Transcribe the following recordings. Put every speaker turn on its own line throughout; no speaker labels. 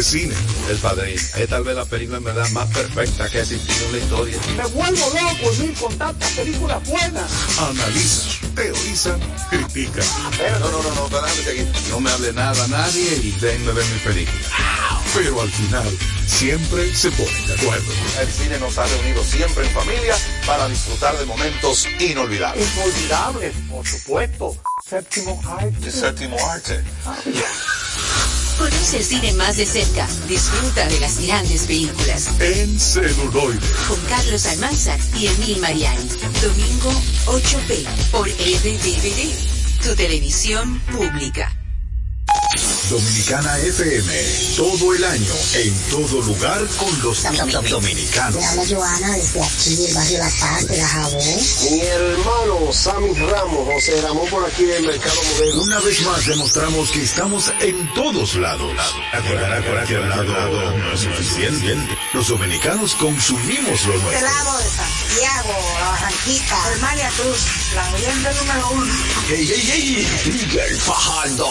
de cine.
El Padrino, es tal vez la película en verdad más perfecta que ha existido en la historia.
Me vuelvo loco, mil con tantas películas buenas.
Analizan, teorizan, critican.
No, no, no, no. No me hable nada a nadie y déjenme ver mi película.
Pero al final, siempre se ponen de acuerdo.
El cine nos ha reunido siempre en familia para disfrutar de momentos inolvidables.
Inolvidables, por supuesto. Séptimo arte.
Séptimo arte.
Conoce el cine más de cerca. Disfruta de las grandes películas.
En celuloide.
Con Carlos Almanzar y Emil Mariani. Domingo 8p por RTVD. Tu televisión pública.
Dominicana FM, todo el año, en todo lugar con los dominicanos.
Le habla Joana desde aquí del barrio La Paz, de La Jabón.
Mi hermano Sammy Ramos, José Ramón por aquí del Mercado Modelo.
Una vez más demostramos que estamos en todos lados. Ahora que al lado no es suficiente. Los dominicanos consumimos lo
Del
nuestro.
lado de Santiago, La Barranquita, el María Cruz, la leyenda número uno.
¡Ey, ey, ey! ¡Miguel Fajardo!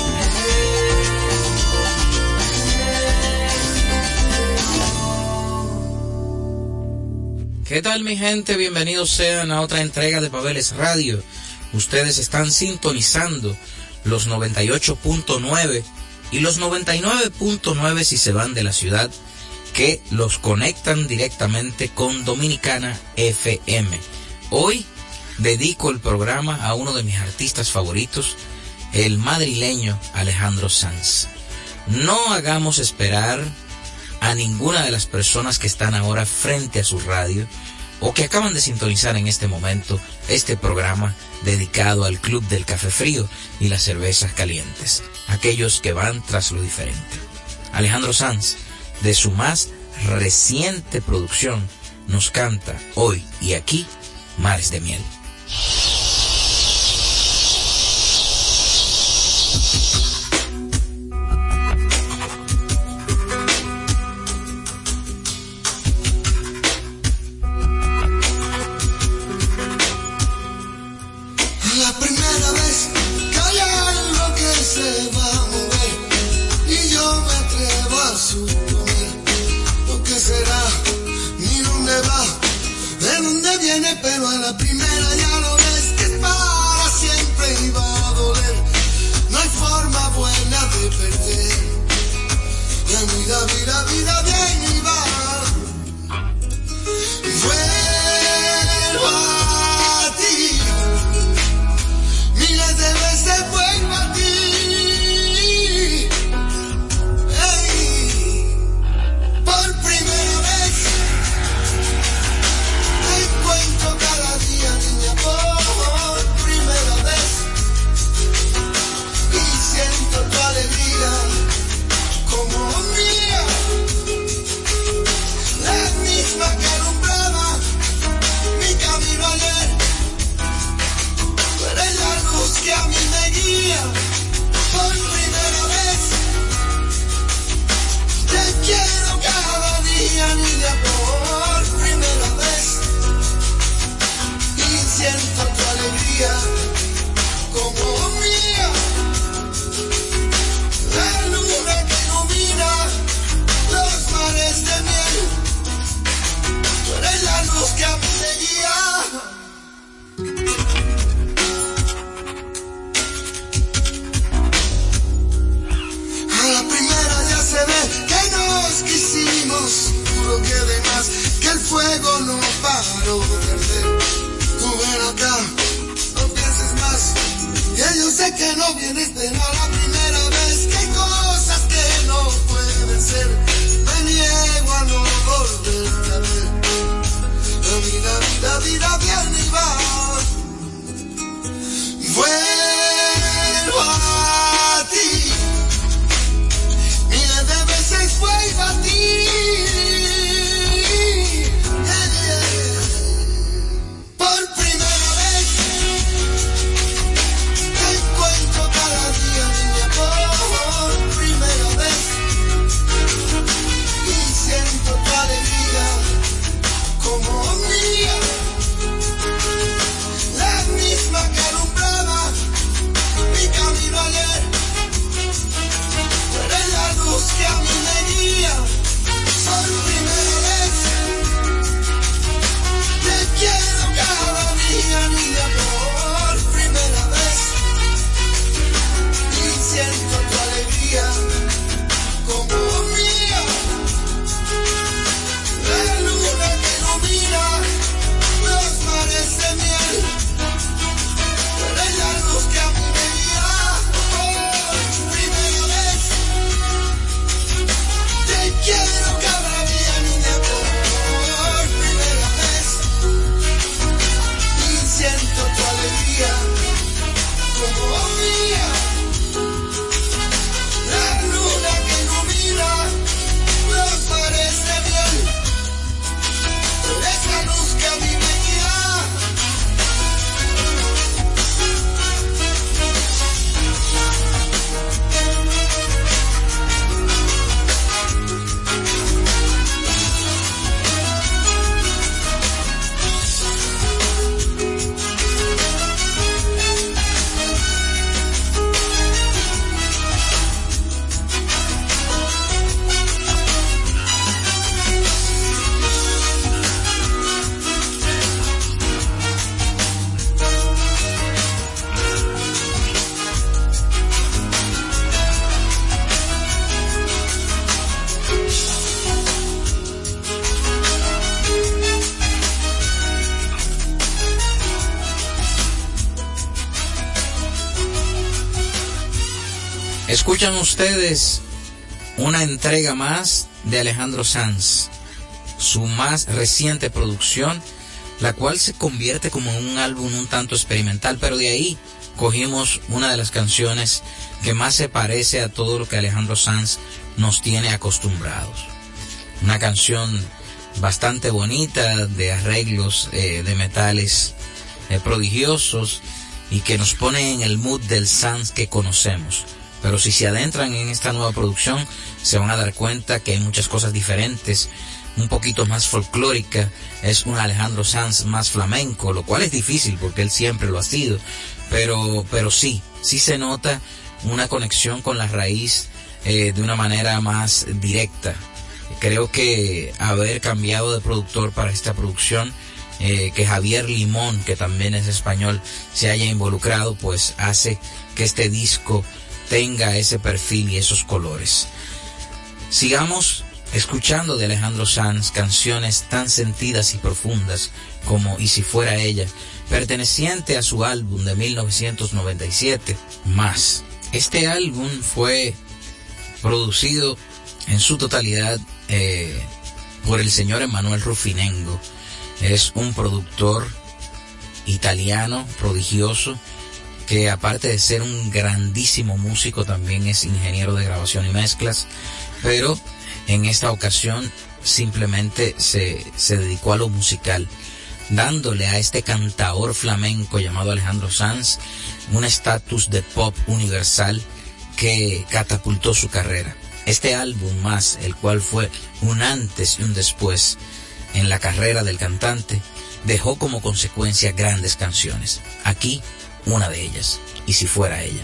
¿Qué tal mi gente? Bienvenidos sean a otra entrega de Pabeles Radio. Ustedes están sintonizando los 98.9 y los 99.9 si se van de la ciudad que los conectan directamente con Dominicana FM. Hoy dedico el programa a uno de mis artistas favoritos, el madrileño Alejandro Sanz. No hagamos esperar a ninguna de las personas que están ahora frente a su radio o que acaban de sintonizar en este momento este programa dedicado al Club del Café Frío y las cervezas calientes, aquellos que van tras lo diferente. Alejandro Sanz, de su más reciente producción, nos canta hoy y aquí Mares de Miel.
A la primera ya lo ves que es para siempre y va a doler. No hay forma buena de perder. La vida, vida, vida bien
Escuchan ustedes una entrega más de Alejandro Sanz, su más reciente producción, la cual se convierte como un álbum un tanto experimental, pero de ahí cogimos una de las canciones que más se parece a todo lo que Alejandro Sanz nos tiene acostumbrados. Una canción bastante bonita, de arreglos eh, de metales eh, prodigiosos y que nos pone en el mood del Sanz que conocemos. Pero si se adentran en esta nueva producción, se van a dar cuenta que hay muchas cosas diferentes, un poquito más folclórica, es un Alejandro Sanz más flamenco, lo cual es difícil porque él siempre lo ha sido, pero, pero sí, sí se nota una conexión con la raíz eh, de una manera más directa. Creo que haber cambiado de productor para esta producción, eh, que Javier Limón, que también es español, se haya involucrado, pues hace que este disco tenga ese perfil y esos colores. Sigamos escuchando de Alejandro Sanz canciones tan sentidas y profundas como Y si fuera ella, perteneciente a su álbum de 1997, Más. Este álbum fue producido en su totalidad eh, por el señor Emanuel Rufinengo. Es un productor italiano prodigioso que aparte de ser un grandísimo músico, también es ingeniero de grabación y mezclas, pero en esta ocasión simplemente se, se dedicó a lo musical, dándole a este cantador flamenco llamado Alejandro Sanz un estatus de pop universal que catapultó su carrera. Este álbum más, el cual fue un antes y un después en la carrera del cantante, dejó como consecuencia grandes canciones. Aquí una de ellas, y si fuera ella.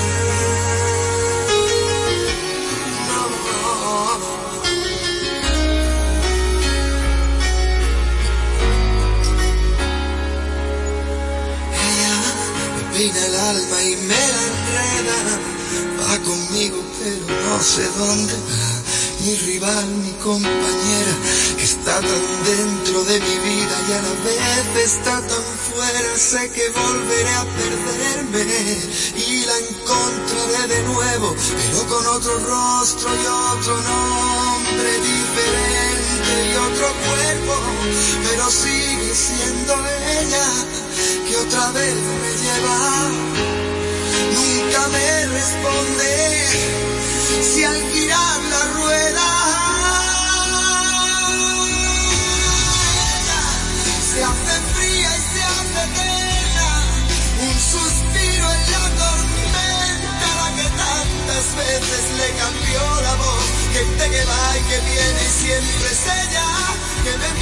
El alma y me la enreda. Va conmigo pero no sé dónde va. Mi rival, mi compañera, está tan dentro de mi vida y a la vez está tan fuera. Sé que volveré a perderme y la encontraré de nuevo, pero con otro rostro y otro nombre diferente y otro cuerpo, pero sigue siendo ella que otra vez me lleva. Nunca me responde si al girar la rueda se hace fría y se hace eterna. Un suspiro en la tormenta, la que tantas veces le cambió la voz. Gente que va y que viene y siempre es ella que me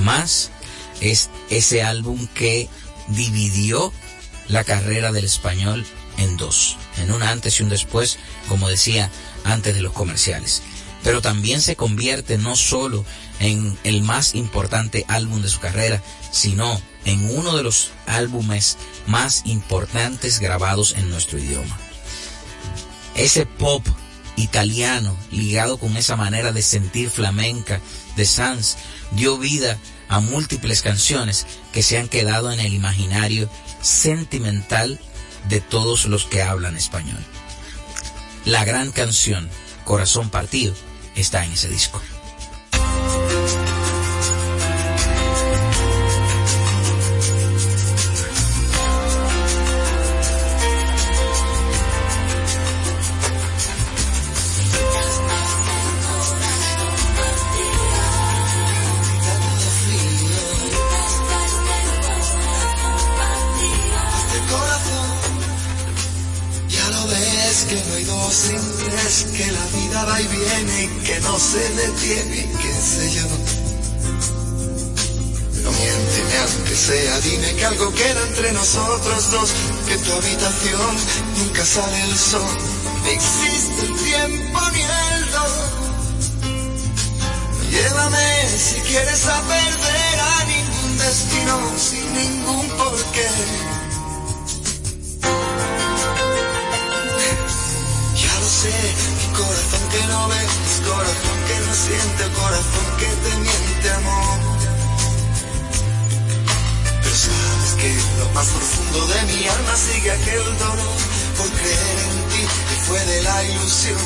más es ese álbum que dividió la carrera del español en dos, en un antes y un después, como decía antes de los comerciales. Pero también se convierte no solo en el más importante álbum de su carrera, sino en uno de los álbumes más importantes grabados en nuestro idioma. Ese pop italiano ligado con esa manera de sentir flamenca de Sanz dio vida a múltiples canciones que se han quedado en el imaginario sentimental de todos los que hablan español. La gran canción Corazón Partido está en ese disco.
Tu habitación nunca sale el sol, ni existe el tiempo ni el dolor. Llévame si quieres a perder a ningún destino sin ningún porqué. Ya lo sé, mi corazón que no ves, corazón que no siente, corazón que te miente amor. Que lo más profundo de mi alma sigue aquel dolor por creer en ti que fue de la ilusión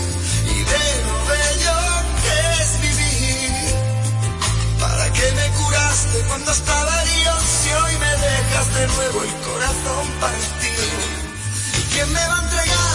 y de lo bello que es vivir. ¿Para qué me curaste cuando estaba herido si hoy me dejas de nuevo el corazón partido? ¿Y quién me va a entregar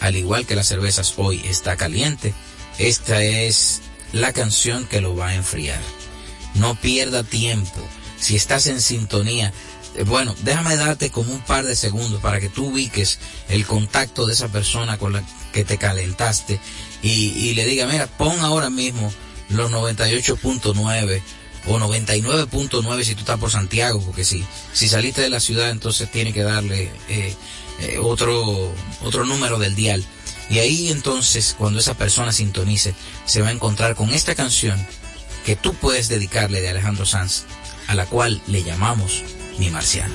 al igual que las cervezas hoy, está caliente, esta es la canción que lo va a enfriar. No pierda tiempo. Si estás en sintonía, eh, bueno, déjame darte como un par de segundos para que tú ubiques el contacto de esa persona con la que te calentaste y, y le diga, mira, pon ahora mismo los 98.9 o 99.9 si tú estás por Santiago, porque si, si saliste de la ciudad entonces tiene que darle eh, eh, otro, otro número del dial. Y ahí entonces cuando esa persona sintonice se va a encontrar con esta canción que tú puedes dedicarle de Alejandro Sanz, a la cual le llamamos Mi Marciana.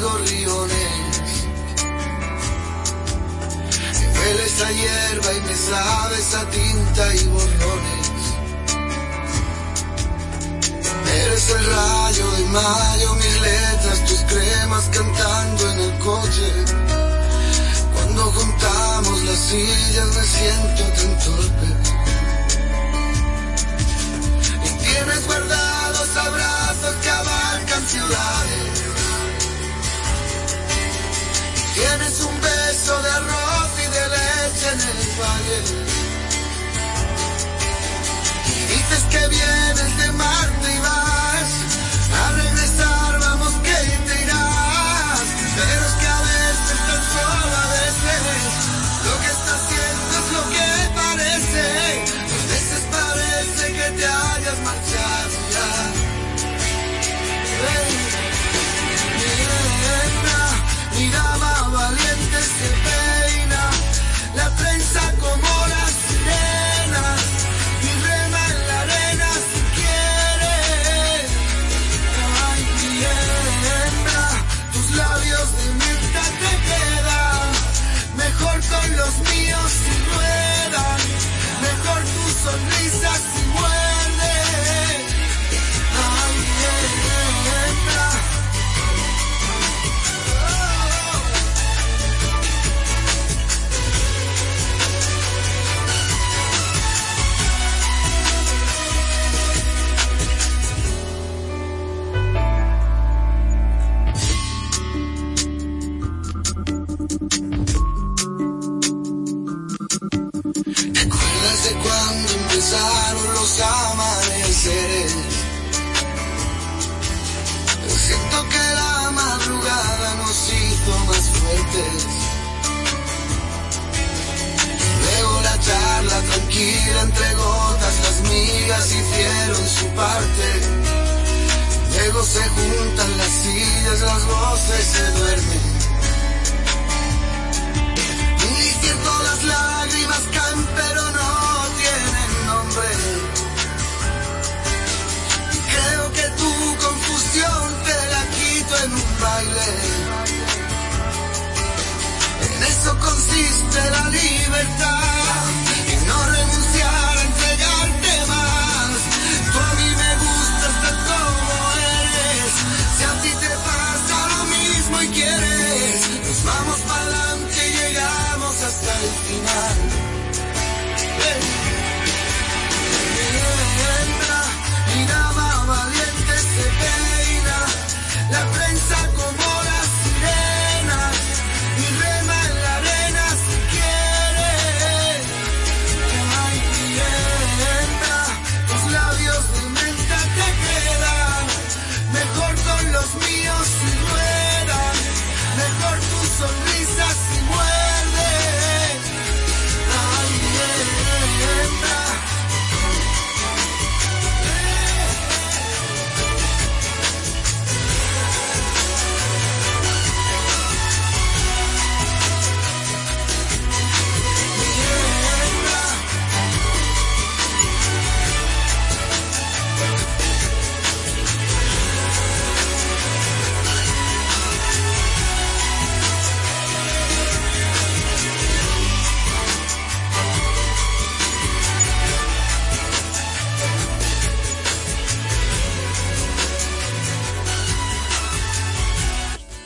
Gorriones. Me hueles a hierba y me sabes a tinta y borrones. Eres el rayo de mayo, mis letras, tus cremas cantando en el coche. Cuando juntamos las sillas me siento tan torpe. Tienes guardados abrazos que abarcan ciudades. Tienes un beso de arroz y de leche en el valle. Dices que vienes de Marte y vas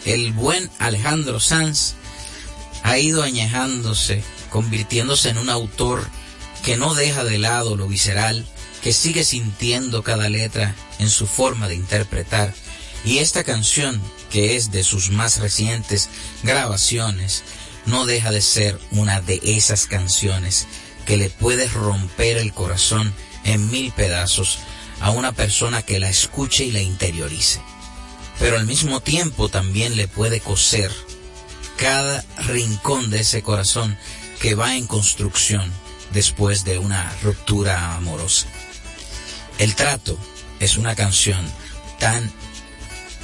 el
buen Alejandro Sanz ha ido añejándose, convirtiéndose en un autor que no deja de lado lo visceral, que sigue sintiendo cada letra en su forma de interpretar. Y esta canción, que es de sus más recientes grabaciones, no deja de ser una de esas canciones que le puede romper el corazón en mil pedazos a una persona que la escuche y la interiorice. Pero al mismo tiempo también le puede coser cada rincón de ese corazón que va en construcción después de una ruptura amorosa. El trato es una canción tan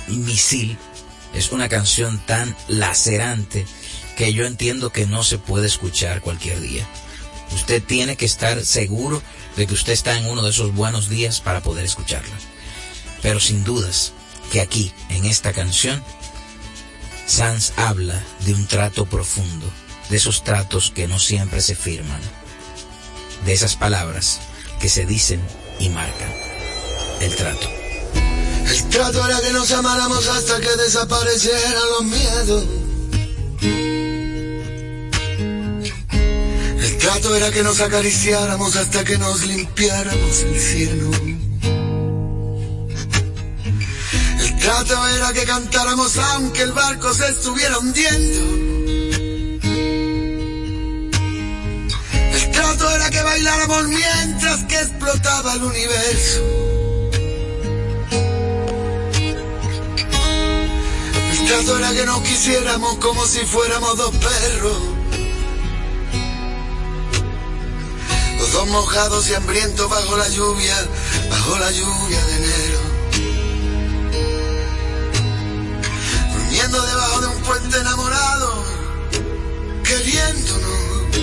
misil, es una canción tan lacerante que yo entiendo que no se puede escuchar cualquier día. Usted tiene que estar seguro de que usted está en uno de esos buenos días para poder escucharla. Pero sin dudas que aquí, en esta canción, Sanz habla de un trato profundo, de esos tratos que no siempre se firman, de esas palabras que se dicen y marcan. El trato.
El trato era que nos amáramos hasta que desaparecieran los miedos. trato era que nos acariciáramos hasta que nos limpiáramos el cielo. Trato era que cantáramos aunque el barco se estuviera hundiendo. El trato era que bailáramos mientras que explotaba el universo. El trato era que nos quisiéramos como si fuéramos dos perros. Los dos mojados y hambrientos bajo la lluvia, bajo la lluvia de enero. Debajo de un puente enamorado, queriéndonos.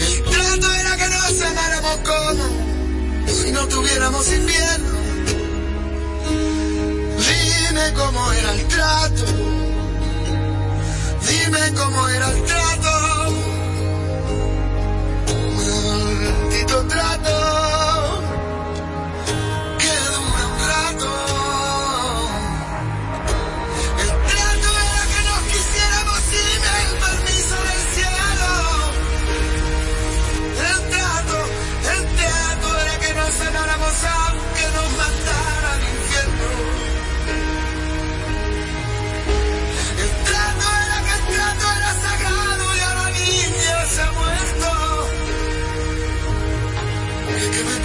El trato era que nos amáramos como si no tuviéramos invierno. Dime cómo era el trato. Dime cómo era el trato. Maldito trato.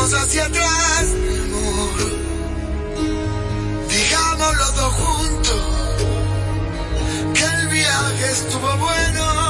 Miremos hacia atrás, amor, digamos los dos juntos que el viaje estuvo bueno.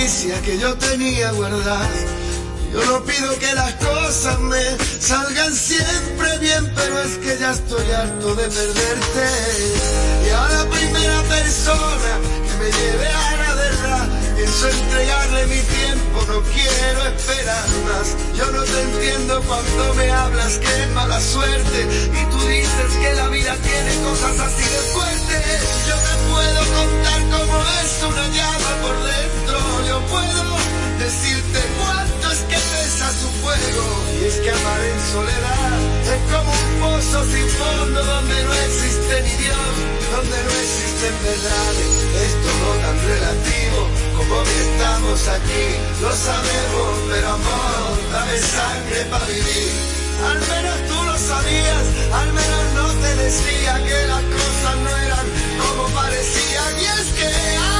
Que yo tenía guardadas. Yo no pido que las cosas me salgan siempre bien, pero es que ya estoy harto de perderte. Y a la primera persona que me lleve a la verdad, pienso entregarle mi tiempo, no quiero esperar más. Yo no te entiendo cuando me hablas que es mala suerte y tú dices que la vida tiene cosas así de fuertes. Yo te puedo contar cómo es una llama por dentro, puedo decirte cuánto es que pesa su fuego. Y es que amar en soledad es como un pozo sin fondo donde no existe ni Dios, donde no existen verdades. Es todo tan relativo como que estamos aquí. Lo sabemos, pero amor, dame sangre para vivir. Al menos tú lo sabías, al menos no te decía que las cosas no eran como parecían. Y es que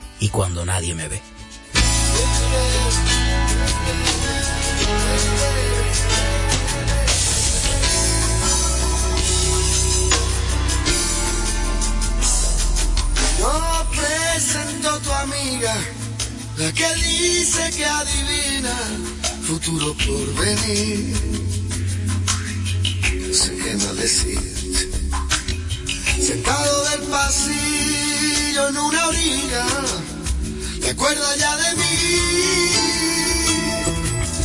y cuando nadie me ve.
Yo presento tu amiga, la que dice que adivina futuro por venir. qué mal decirte. Sentado del pasillo en una orilla, ¿te acuerdas ya de mí?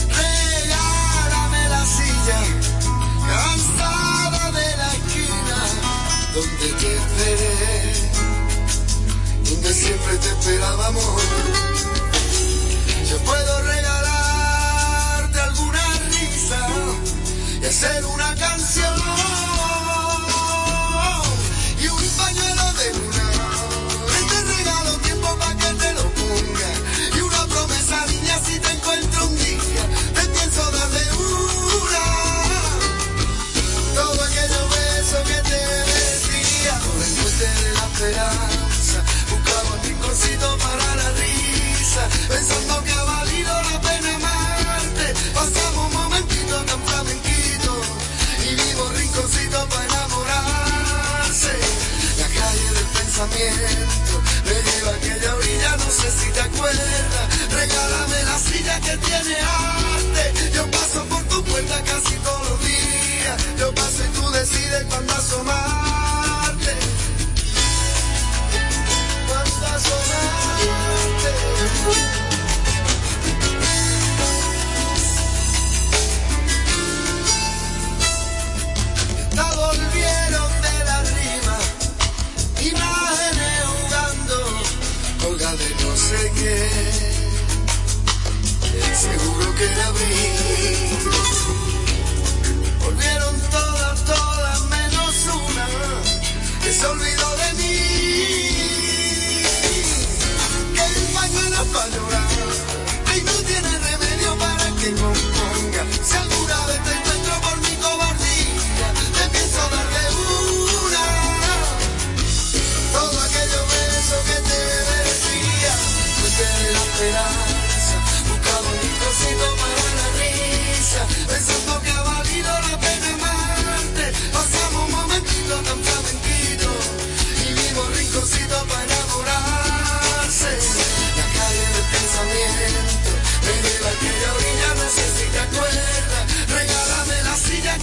Regálame la silla, cansada de la esquina, donde te esperé, donde siempre te esperaba amor. Yo puedo regalarte alguna risa y hacer una canción pensando que ha valido la pena amarte. Pasamos un momentito tan flamenquito y vivo rinconcito para enamorarse. La calle del pensamiento me lleva a aquella orilla, no sé si te acuerdas. Regálame la silla que tiene arte. Yo paso por tu puerta casi todos los días. Yo paso y tú decides cuándo asomarte. Seguro que la vi. Volvieron todas, todas menos una que se olvidó de mí. Para llorar y no tiene remedio para que componga. Si alguna vez te encuentro por mi cobardía, te pienso darle una. Todo aquello beso que te decía, fuiste de la esperanza, buscaba un cosito para la risa, pensando que ha valido la pena amarte. Pasamos un momentito tan flamenquito y vivo rinconcito para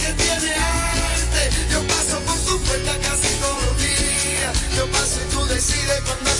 que tiene arte. Yo paso por tu puerta casi todos los días. Yo paso y tú decides cuándo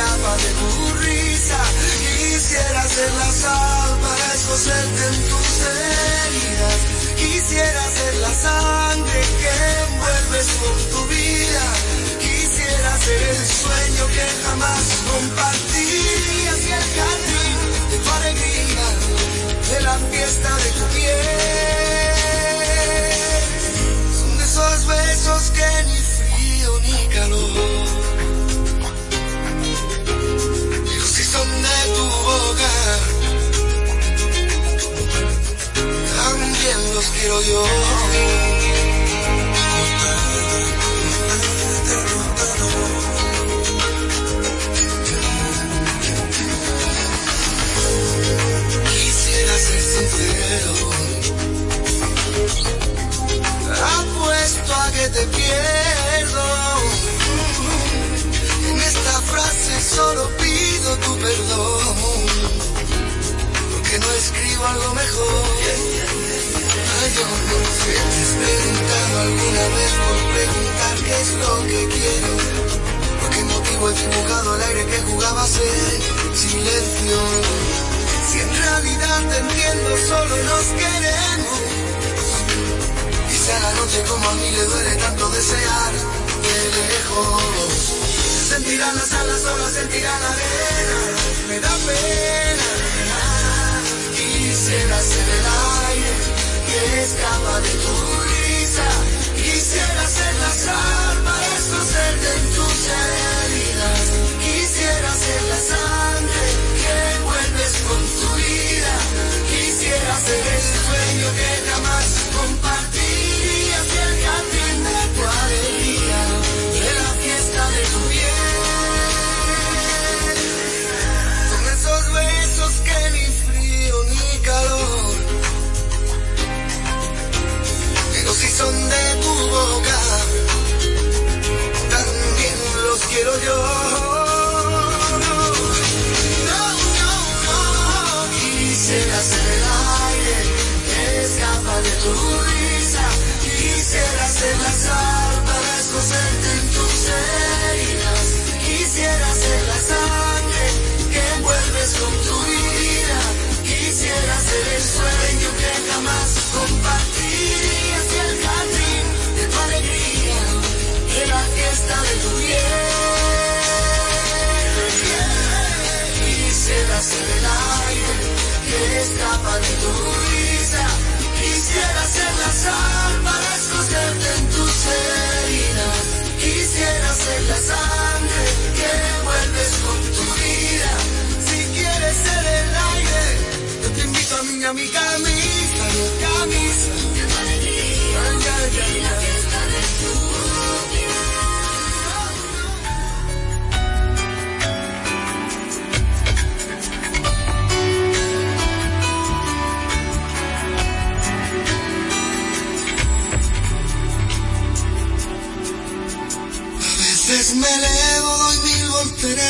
escapa de tu risa. Quisiera ser la sal para escocerte en tus heridas. Quisiera ser la sangre que envuelves con tu vida. Quisiera ser el sueño que jamás compartías y el jardín de tu alegría, de la fiesta de tu piel. Son esos besos que ni frío ni calor. Los quiero yo. Quisiera ser sincero. Apuesto a que te pierdo. En esta frase solo pido tu perdón. Porque no escribo algo mejor. Yo no sé, te has preguntado alguna vez por preguntar qué es lo que quiero. ¿Por qué motivo he dibujado el aire que jugabas en silencio? Si en realidad te entiendo, solo nos queremos. Y si a la noche como a mí le duele tanto desear de lejos. Sentirán las alas, solo sentirán la arena. Me da pena. Quisiera ser el aire escapa de tu risa. Quisiera ser la sal para escocerte en tus. Quisiera ser la sangre que envuelves con tu vida. Quisiera ser el sueño que jamás compartirías y el jardín de tu alegría, de la fiesta de tu piel.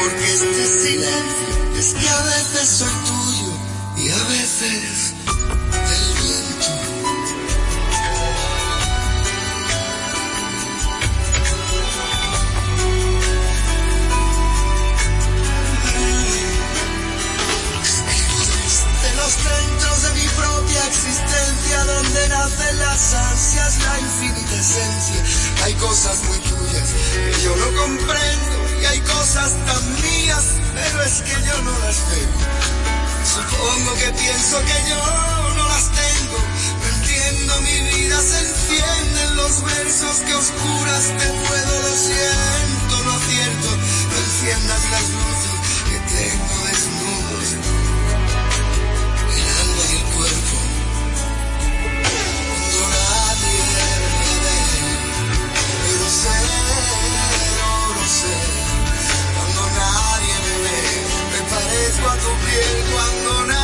Porque este silencio es que a veces soy tuyo y a veces Hay cosas muy tuyas que yo no comprendo y hay cosas tan mías, pero es que yo no las tengo. Supongo que pienso que yo no las tengo. No entiendo, mi vida se enciende en los versos que oscuras te puedo, lo siento, lo cierto. No enciendas las luces parezco a tu piel. Cuando nadie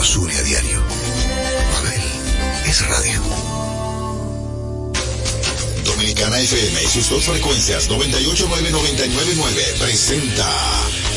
nos une a diario. Mabel es radio.
Dominicana FM y sus dos frecuencias 989-999 presenta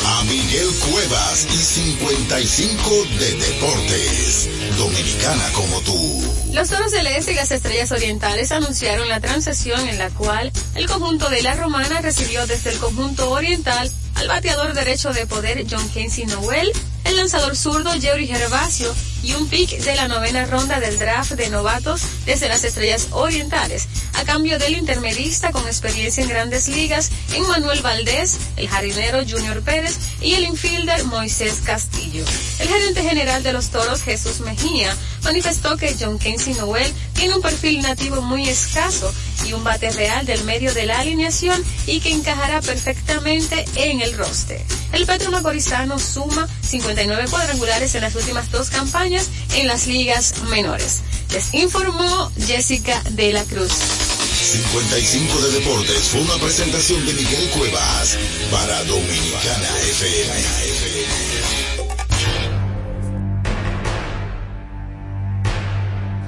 a Miguel Cuevas y 55 de Deportes. Dominicana como tú.
Los Toros del Este y las Estrellas Orientales anunciaron la transacción en la cual el conjunto de la Romana recibió desde el conjunto oriental al bateador derecho de poder John Casey Noel, el lanzador zurdo Jerry Gervasio y un pick de la novena ronda del draft de novatos desde las Estrellas Orientales, a cambio del intermedista con experiencia en grandes ligas, Emmanuel Valdés, el jardinero Junior Pérez y el infielder Moisés Castillo. El gerente general de los Toros, Jesús Mejía, manifestó que John Casey Noel tiene un perfil nativo muy escaso y un bate real del medio de la alineación y que encajará perfectamente en el roster. El Petro Macorizano suma 59 cuadrangulares en las últimas dos campañas en las ligas menores. Les informó Jessica de la Cruz.
55 de Deportes fue una presentación de Miguel Cuevas para Dominicana FM.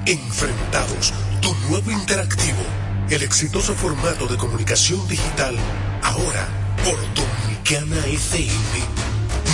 Enfrentados, tu nuevo interactivo, el exitoso formato de comunicación digital, ahora por Dominicana FM.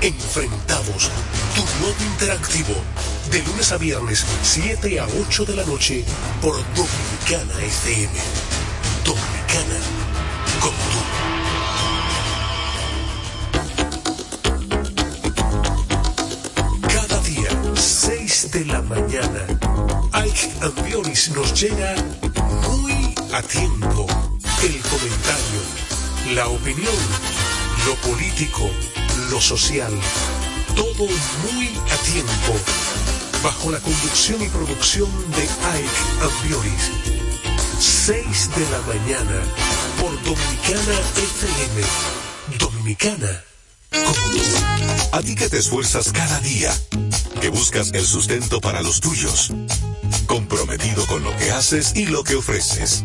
Enfrentados, tu nuevo interactivo, de lunes a viernes, 7 a 8 de la noche, por Dominicana FM. Dominicana, con tú. Cada día, 6 de la mañana, Ike Ambioris nos llega muy a tiempo. El comentario, la opinión, lo político, lo social, todo muy a tiempo, bajo la conducción y producción de Ike Ambioris. 6 de la mañana por Dominicana FM. Dominicana.
A ti que te esfuerzas cada día, que buscas el sustento para los tuyos, comprometido con lo que haces y lo que ofreces.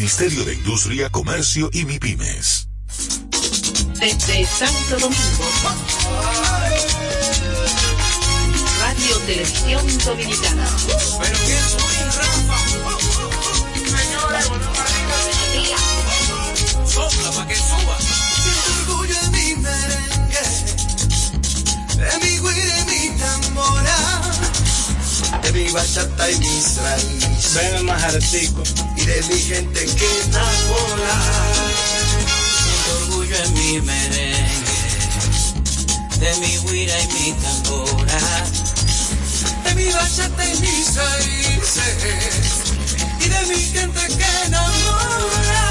de Industria, Comercio y MIPIMES.
Desde Santo Domingo. Radio Televisión Dominicana.
Pero que soy Rafa. Señores, sopla para que suba. De mi bachata y mis raíces.
Ven el majaretico.
Y de mi gente que enamora.
Siento orgullo en mi merengue, de mi guira y mi tambora,
de mi bachata y mis raíces. Y de mi gente que enamora.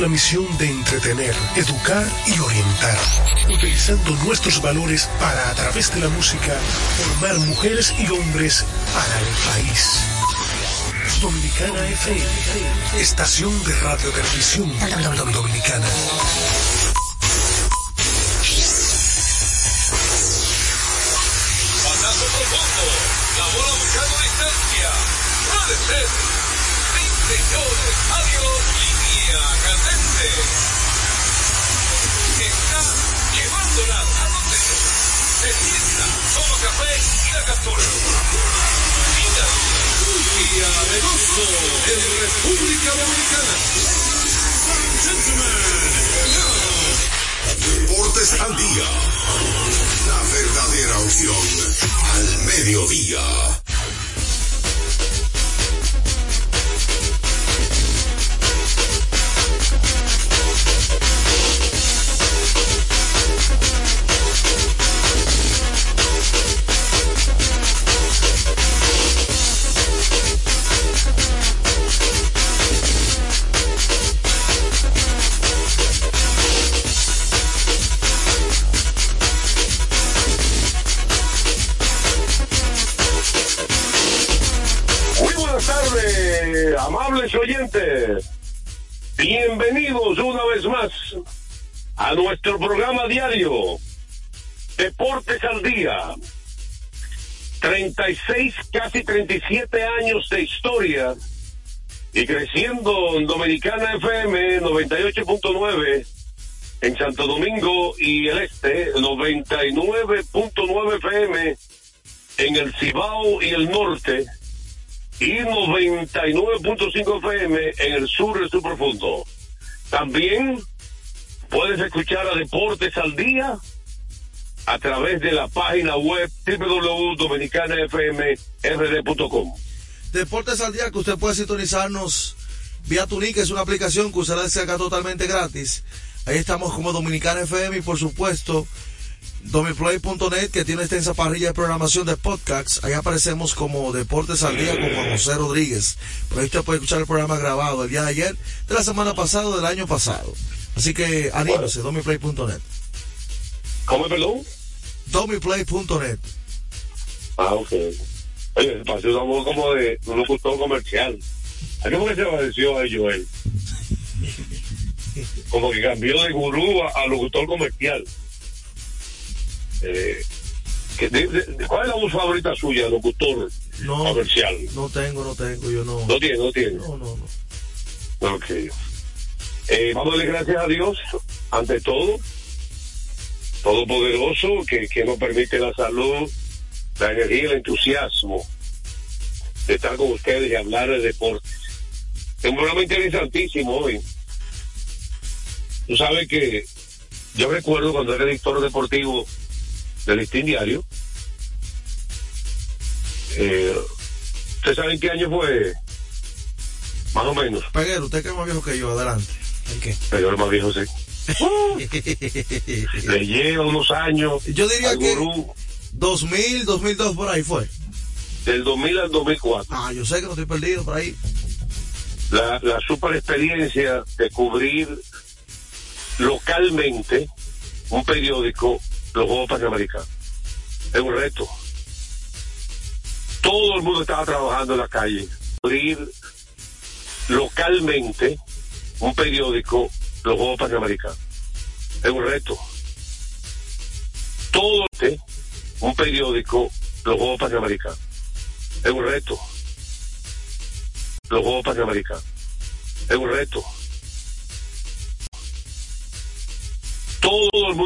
La misión de entretener, educar y orientar, utilizando nuestros valores para, a través de la música, formar mujeres y hombres para el país. Dominicana FM, estación de radio televisión dominicana.
Pasazo profundo. La bola buscando distancia. Puede ser. Sí, señores. Adiós. Línea candente. Está llevándola a donde se sienta. Toma café y la captura. Mira. Día de gozo en República Dominicana.
Deportes al día. La verdadera opción al mediodía.
36, casi 37 años de historia y creciendo en Dominicana FM 98.9 en Santo Domingo y el Este, 99.9 FM en el Cibao y el Norte y 99.5 FM en el sur y sur profundo. También puedes escuchar a Deportes al Día a través de la página web www.dominicanafmrd.com.
Deportes al día que usted puede sintonizarnos vía Tunica, es una aplicación que usted la descarga totalmente gratis. Ahí estamos como Dominicana FM y por supuesto domiplay.net que tiene extensa parrilla de programación de podcasts. Ahí aparecemos como Deportes al Día con Juan José Rodríguez. Por ahí usted puede escuchar el programa grabado el día de ayer, de la semana pasada, del año pasado. Así que anímese, domiplay.net.
¿Cómo, perdón?
Domiplay.net.
Ah, ok. Oye, pasó una voz como de un locutor comercial. ¿A qué fue que se pareció a Joel? Como que cambió de gurú a, a locutor comercial. Eh, de- de- ¿Cuál es la voz favorita suya, locutor
No,
comercial?
no tengo, no tengo, yo no.
No tiene, no tiene.
No, no, no.
Ok. Eh, vamos a darle gracias a Dios, ante todo, Todopoderoso, que, que nos permite la salud, la energía y el entusiasmo de estar con ustedes y hablar de deportes. Es un programa interesantísimo hoy. Tú sabes que yo recuerdo cuando era editor deportivo del Listín Diario. Eh, ¿Ustedes saben qué año fue? Más o menos.
Peguero, usted que es más viejo que yo, adelante. ¿En qué?
Pero el más viejo sí. Le lleva unos años.
Yo diría
al
que
gurú
2000, 2002 por ahí fue.
del 2000 al 2004.
Ah, yo sé que no estoy perdido por ahí.
La, la super experiencia de cubrir localmente un periódico, los Juegos Panamericanos. Es un reto. Todo el mundo estaba trabajando en la calle. Cubrir localmente un periódico, los Juegos Panamericanos. Es un reto. Todo este, un periódico, los Juegos Panamericanos. Es un reto. Los Juegos Panamericanos. Es un reto. Todo el mundo